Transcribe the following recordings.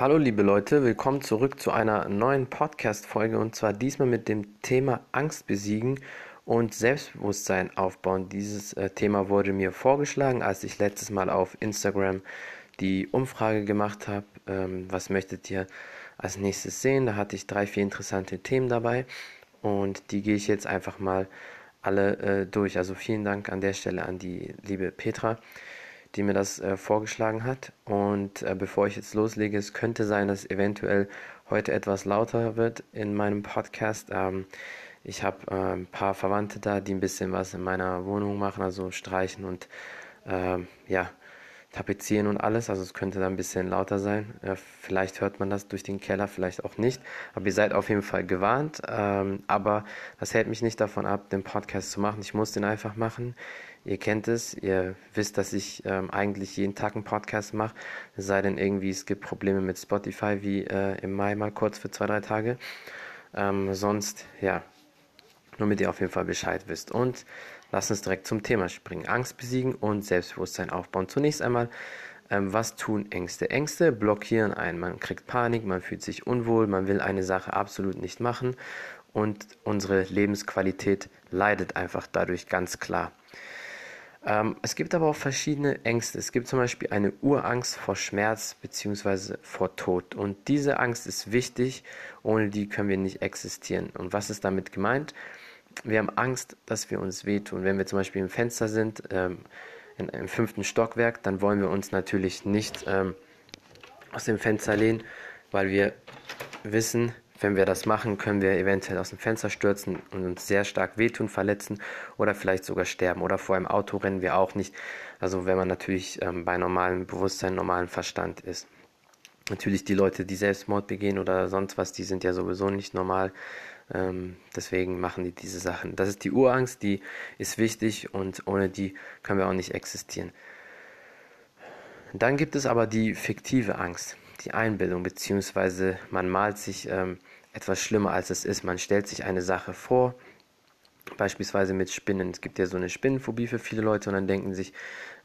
Hallo liebe Leute, willkommen zurück zu einer neuen Podcast-Folge und zwar diesmal mit dem Thema Angst besiegen und Selbstbewusstsein aufbauen. Dieses äh, Thema wurde mir vorgeschlagen, als ich letztes Mal auf Instagram die Umfrage gemacht habe. Ähm, was möchtet ihr als nächstes sehen? Da hatte ich drei, vier interessante Themen dabei und die gehe ich jetzt einfach mal alle äh, durch. Also vielen Dank an der Stelle an die liebe Petra die mir das äh, vorgeschlagen hat. Und äh, bevor ich jetzt loslege, es könnte sein, dass eventuell heute etwas lauter wird in meinem Podcast. Ähm, ich habe äh, ein paar Verwandte da, die ein bisschen was in meiner Wohnung machen, also streichen und ähm, ja, tapezieren und alles. Also es könnte da ein bisschen lauter sein. Äh, vielleicht hört man das durch den Keller, vielleicht auch nicht. Aber ihr seid auf jeden Fall gewarnt. Ähm, aber das hält mich nicht davon ab, den Podcast zu machen. Ich muss den einfach machen. Ihr kennt es, ihr wisst, dass ich ähm, eigentlich jeden Tag einen Podcast mache, es sei denn irgendwie, es gibt Probleme mit Spotify, wie äh, im Mai mal kurz für zwei, drei Tage. Ähm, sonst, ja, nur mit ihr auf jeden Fall Bescheid wisst. Und lasst uns direkt zum Thema springen. Angst besiegen und Selbstbewusstsein aufbauen. Zunächst einmal, ähm, was tun Ängste? Ängste blockieren einen. Man kriegt Panik, man fühlt sich unwohl, man will eine Sache absolut nicht machen und unsere Lebensqualität leidet einfach dadurch ganz klar. Ähm, es gibt aber auch verschiedene Ängste. Es gibt zum Beispiel eine Urangst vor Schmerz bzw. vor Tod. Und diese Angst ist wichtig, ohne die können wir nicht existieren. Und was ist damit gemeint? Wir haben Angst, dass wir uns wehtun. Wenn wir zum Beispiel im Fenster sind, ähm, in, im fünften Stockwerk, dann wollen wir uns natürlich nicht ähm, aus dem Fenster lehnen, weil wir wissen, wenn wir das machen, können wir eventuell aus dem Fenster stürzen und uns sehr stark wehtun, verletzen oder vielleicht sogar sterben. Oder vor einem Auto rennen wir auch nicht. Also wenn man natürlich ähm, bei normalem Bewusstsein, normalem Verstand ist. Natürlich die Leute, die Selbstmord begehen oder sonst was, die sind ja sowieso nicht normal. Ähm, deswegen machen die diese Sachen. Das ist die Urangst, die ist wichtig und ohne die können wir auch nicht existieren. Dann gibt es aber die fiktive Angst die Einbildung, beziehungsweise man malt sich ähm, etwas schlimmer, als es ist. Man stellt sich eine Sache vor, beispielsweise mit Spinnen. Es gibt ja so eine Spinnenphobie für viele Leute und dann denken sich,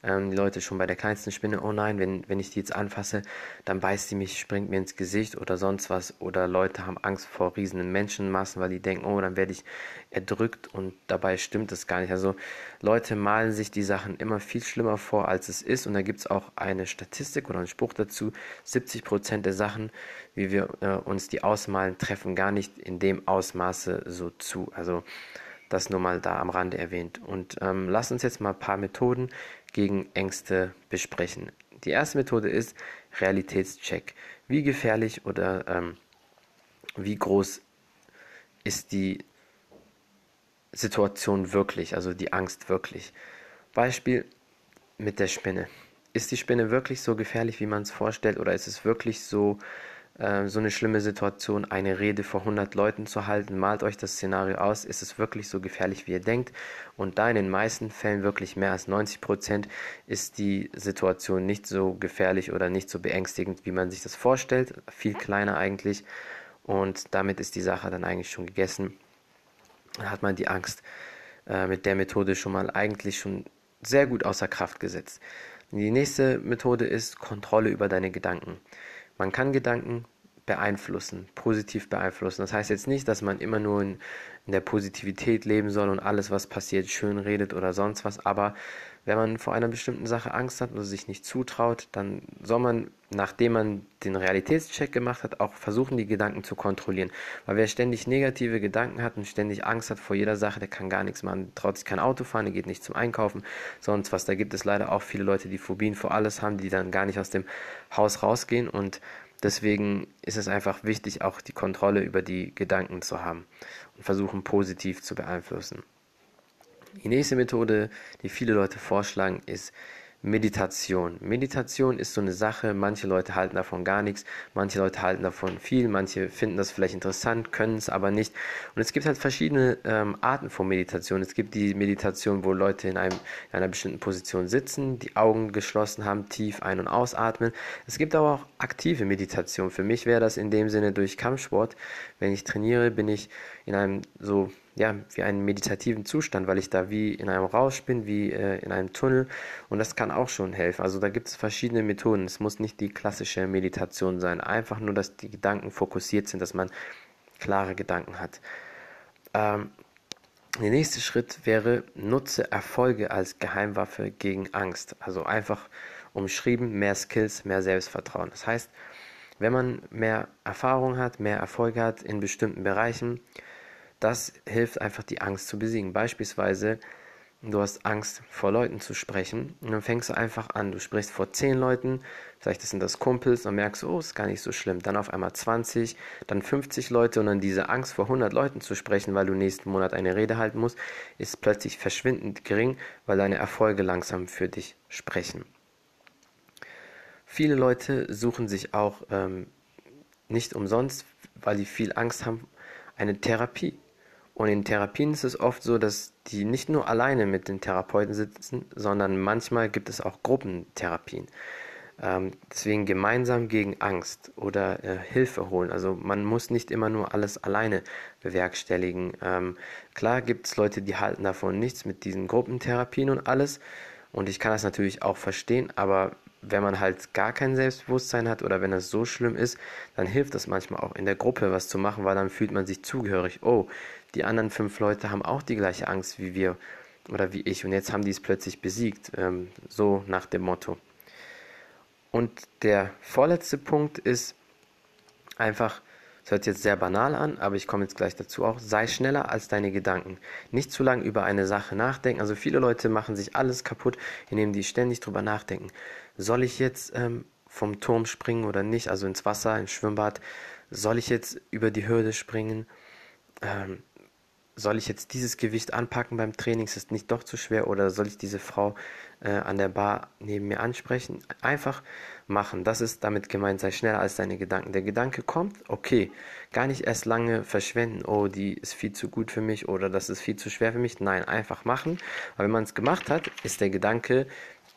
ähm, die Leute schon bei der kleinsten Spinne, oh nein, wenn, wenn ich die jetzt anfasse, dann beißt sie mich, springt mir ins Gesicht oder sonst was. Oder Leute haben Angst vor riesigen Menschenmassen, weil die denken, oh, dann werde ich erdrückt und dabei stimmt es gar nicht. Also Leute malen sich die Sachen immer viel schlimmer vor, als es ist. Und da gibt es auch eine Statistik oder einen Spruch dazu, 70% der Sachen, wie wir äh, uns die ausmalen, treffen gar nicht in dem Ausmaße so zu. Also das nur mal da am Rande erwähnt. Und ähm, lass uns jetzt mal ein paar Methoden gegen Ängste besprechen. Die erste Methode ist Realitätscheck. Wie gefährlich oder ähm, wie groß ist die Situation wirklich, also die Angst wirklich? Beispiel mit der Spinne. Ist die Spinne wirklich so gefährlich, wie man es vorstellt, oder ist es wirklich so äh, so eine schlimme Situation, eine Rede vor 100 Leuten zu halten. Malt euch das Szenario aus. Ist es wirklich so gefährlich, wie ihr denkt? Und da in den meisten Fällen wirklich mehr als 90 Prozent ist die Situation nicht so gefährlich oder nicht so beängstigend, wie man sich das vorstellt. Viel kleiner eigentlich. Und damit ist die Sache dann eigentlich schon gegessen. Dann hat man die Angst äh, mit der Methode schon mal eigentlich schon sehr gut außer Kraft gesetzt. Die nächste Methode ist Kontrolle über deine Gedanken. Man kann Gedanken beeinflussen, positiv beeinflussen. Das heißt jetzt nicht, dass man immer nur in, in, der Positivität leben soll und alles, was passiert, schön redet oder sonst was. Aber wenn man vor einer bestimmten Sache Angst hat oder sich nicht zutraut, dann soll man, nachdem man den Realitätscheck gemacht hat, auch versuchen, die Gedanken zu kontrollieren. Weil wer ständig negative Gedanken hat und ständig Angst hat vor jeder Sache, der kann gar nichts machen, traut sich kein Auto fahren, der geht nicht zum Einkaufen, sonst was. Da gibt es leider auch viele Leute, die Phobien vor alles haben, die dann gar nicht aus dem Haus rausgehen und Deswegen ist es einfach wichtig, auch die Kontrolle über die Gedanken zu haben und versuchen positiv zu beeinflussen. Die nächste Methode, die viele Leute vorschlagen, ist Meditation. Meditation ist so eine Sache, manche Leute halten davon gar nichts, manche Leute halten davon viel, manche finden das vielleicht interessant, können es aber nicht. Und es gibt halt verschiedene ähm, Arten von Meditation. Es gibt die Meditation, wo Leute in, einem, in einer bestimmten Position sitzen, die Augen geschlossen haben, tief ein- und ausatmen. Es gibt aber auch aktive Meditation. Für mich wäre das in dem Sinne durch Kampfsport. Wenn ich trainiere, bin ich in einem so ja, wie einen meditativen Zustand, weil ich da wie in einem Rausch bin, wie äh, in einem Tunnel und das kann auch schon helfen. Also da gibt es verschiedene Methoden. Es muss nicht die klassische Meditation sein, einfach nur, dass die Gedanken fokussiert sind, dass man klare Gedanken hat. Ähm, der nächste Schritt wäre, nutze Erfolge als Geheimwaffe gegen Angst. Also einfach umschrieben, mehr Skills, mehr Selbstvertrauen. Das heißt, wenn man mehr Erfahrung hat, mehr Erfolge hat in bestimmten Bereichen, das hilft einfach die Angst zu besiegen. Beispielsweise, du hast Angst vor Leuten zu sprechen und dann fängst du einfach an. Du sprichst vor 10 Leuten, vielleicht sind das Kumpels und merkst, oh, ist gar nicht so schlimm. Dann auf einmal 20, dann 50 Leute und dann diese Angst vor 100 Leuten zu sprechen, weil du nächsten Monat eine Rede halten musst, ist plötzlich verschwindend gering, weil deine Erfolge langsam für dich sprechen. Viele Leute suchen sich auch ähm, nicht umsonst, weil die viel Angst haben, eine Therapie. Und in Therapien ist es oft so, dass die nicht nur alleine mit den Therapeuten sitzen, sondern manchmal gibt es auch Gruppentherapien. Ähm, deswegen gemeinsam gegen Angst oder äh, Hilfe holen. Also man muss nicht immer nur alles alleine bewerkstelligen. Ähm, klar gibt es Leute, die halten davon nichts mit diesen Gruppentherapien und alles. Und ich kann das natürlich auch verstehen, aber wenn man halt gar kein Selbstbewusstsein hat oder wenn das so schlimm ist, dann hilft das manchmal auch in der Gruppe was zu machen, weil dann fühlt man sich zugehörig. Oh, die anderen fünf Leute haben auch die gleiche Angst wie wir oder wie ich und jetzt haben die es plötzlich besiegt. Ähm, so nach dem Motto. Und der vorletzte Punkt ist einfach, das hört jetzt sehr banal an, aber ich komme jetzt gleich dazu auch, sei schneller als deine Gedanken. Nicht zu lange über eine Sache nachdenken. Also viele Leute machen sich alles kaputt, indem die ständig drüber nachdenken. Soll ich jetzt ähm, vom Turm springen oder nicht? Also ins Wasser, ins Schwimmbad. Soll ich jetzt über die Hürde springen? Ähm, soll ich jetzt dieses Gewicht anpacken beim Training? Ist es nicht doch zu schwer? Oder soll ich diese Frau äh, an der Bar neben mir ansprechen? Einfach machen. Das ist damit gemeint, sei schneller als deine Gedanken. Der Gedanke kommt, okay, gar nicht erst lange verschwenden, oh, die ist viel zu gut für mich oder das ist viel zu schwer für mich. Nein, einfach machen. Aber wenn man es gemacht hat, ist der Gedanke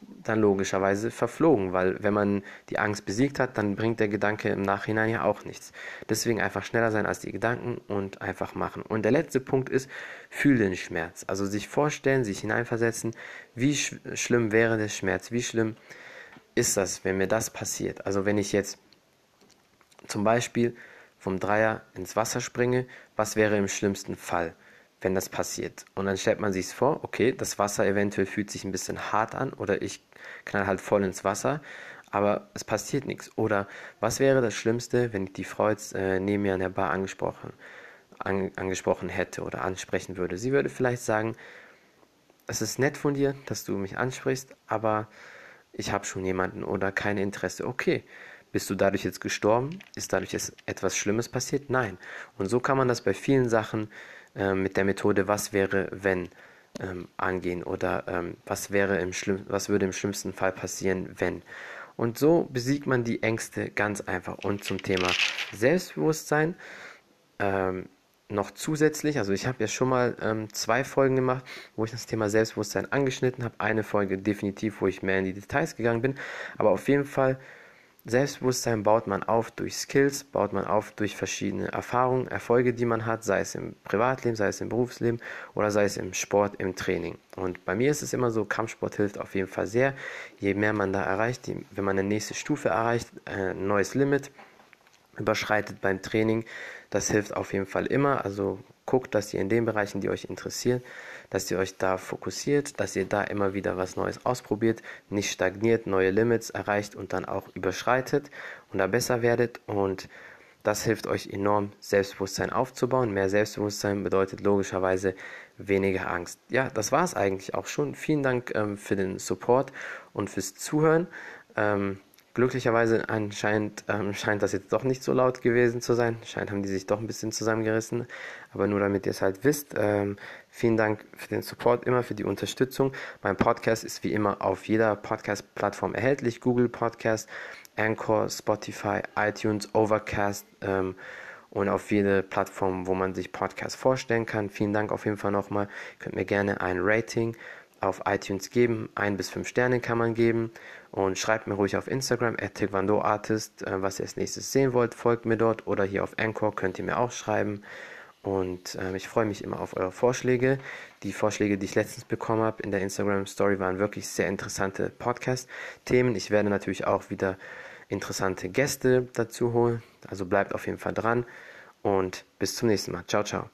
dann logischerweise verflogen, weil wenn man die Angst besiegt hat, dann bringt der Gedanke im Nachhinein ja auch nichts. Deswegen einfach schneller sein als die Gedanken und einfach machen. Und der letzte Punkt ist, fühl den Schmerz. Also sich vorstellen, sich hineinversetzen, wie sch schlimm wäre der Schmerz, wie schlimm ist das, wenn mir das passiert. Also wenn ich jetzt zum Beispiel vom Dreier ins Wasser springe, was wäre im schlimmsten Fall? Wenn das passiert. Und dann stellt man sich vor, okay, das Wasser eventuell fühlt sich ein bisschen hart an oder ich knall halt voll ins Wasser, aber es passiert nichts. Oder was wäre das Schlimmste, wenn ich die Frau jetzt äh, neben mir an der Bar angesprochen, an, angesprochen hätte oder ansprechen würde? Sie würde vielleicht sagen, es ist nett von dir, dass du mich ansprichst, aber ich habe schon jemanden oder kein Interesse. Okay, bist du dadurch jetzt gestorben? Ist dadurch etwas Schlimmes passiert? Nein. Und so kann man das bei vielen Sachen äh, mit der Methode Was wäre, wenn ähm, angehen oder ähm, was, wäre im Schlimm was würde im schlimmsten Fall passieren, wenn. Und so besiegt man die Ängste ganz einfach. Und zum Thema Selbstbewusstsein ähm, noch zusätzlich, also ich habe ja schon mal ähm, zwei Folgen gemacht, wo ich das Thema Selbstbewusstsein angeschnitten habe. Eine Folge definitiv, wo ich mehr in die Details gegangen bin. Aber auf jeden Fall Selbstbewusstsein baut man auf durch Skills, baut man auf durch verschiedene Erfahrungen, Erfolge, die man hat, sei es im Privatleben, sei es im Berufsleben oder sei es im Sport, im Training. Und bei mir ist es immer so, Kampfsport hilft auf jeden Fall sehr. Je mehr man da erreicht, wenn man eine nächste Stufe erreicht, ein neues Limit überschreitet beim Training, das hilft auf jeden Fall immer. Also guckt, dass ihr in den Bereichen, die euch interessieren, dass ihr euch da fokussiert, dass ihr da immer wieder was Neues ausprobiert, nicht stagniert, neue Limits erreicht und dann auch überschreitet und da besser werdet und das hilft euch enorm, Selbstbewusstsein aufzubauen. Mehr Selbstbewusstsein bedeutet logischerweise weniger Angst. Ja, das war es eigentlich auch schon. Vielen Dank ähm, für den Support und fürs Zuhören. Ähm, Glücklicherweise anscheinend ähm, scheint das jetzt doch nicht so laut gewesen zu sein. Scheint haben die sich doch ein bisschen zusammengerissen. Aber nur damit ihr es halt wisst, ähm, vielen Dank für den Support, immer für die Unterstützung. Mein Podcast ist wie immer auf jeder Podcast-Plattform erhältlich. Google Podcast, Anchor, Spotify, iTunes, Overcast ähm, und auf jede Plattform, wo man sich Podcast vorstellen kann. Vielen Dank auf jeden Fall nochmal. Könnt mir gerne ein Rating auf iTunes geben. Ein bis fünf Sterne kann man geben. Und schreibt mir ruhig auf Instagram, taekwondoartist, äh, was ihr als nächstes sehen wollt. Folgt mir dort oder hier auf Anchor könnt ihr mir auch schreiben. Und äh, ich freue mich immer auf eure Vorschläge. Die Vorschläge, die ich letztens bekommen habe in der Instagram Story, waren wirklich sehr interessante Podcast-Themen. Ich werde natürlich auch wieder interessante Gäste dazu holen. Also bleibt auf jeden Fall dran und bis zum nächsten Mal. Ciao, ciao.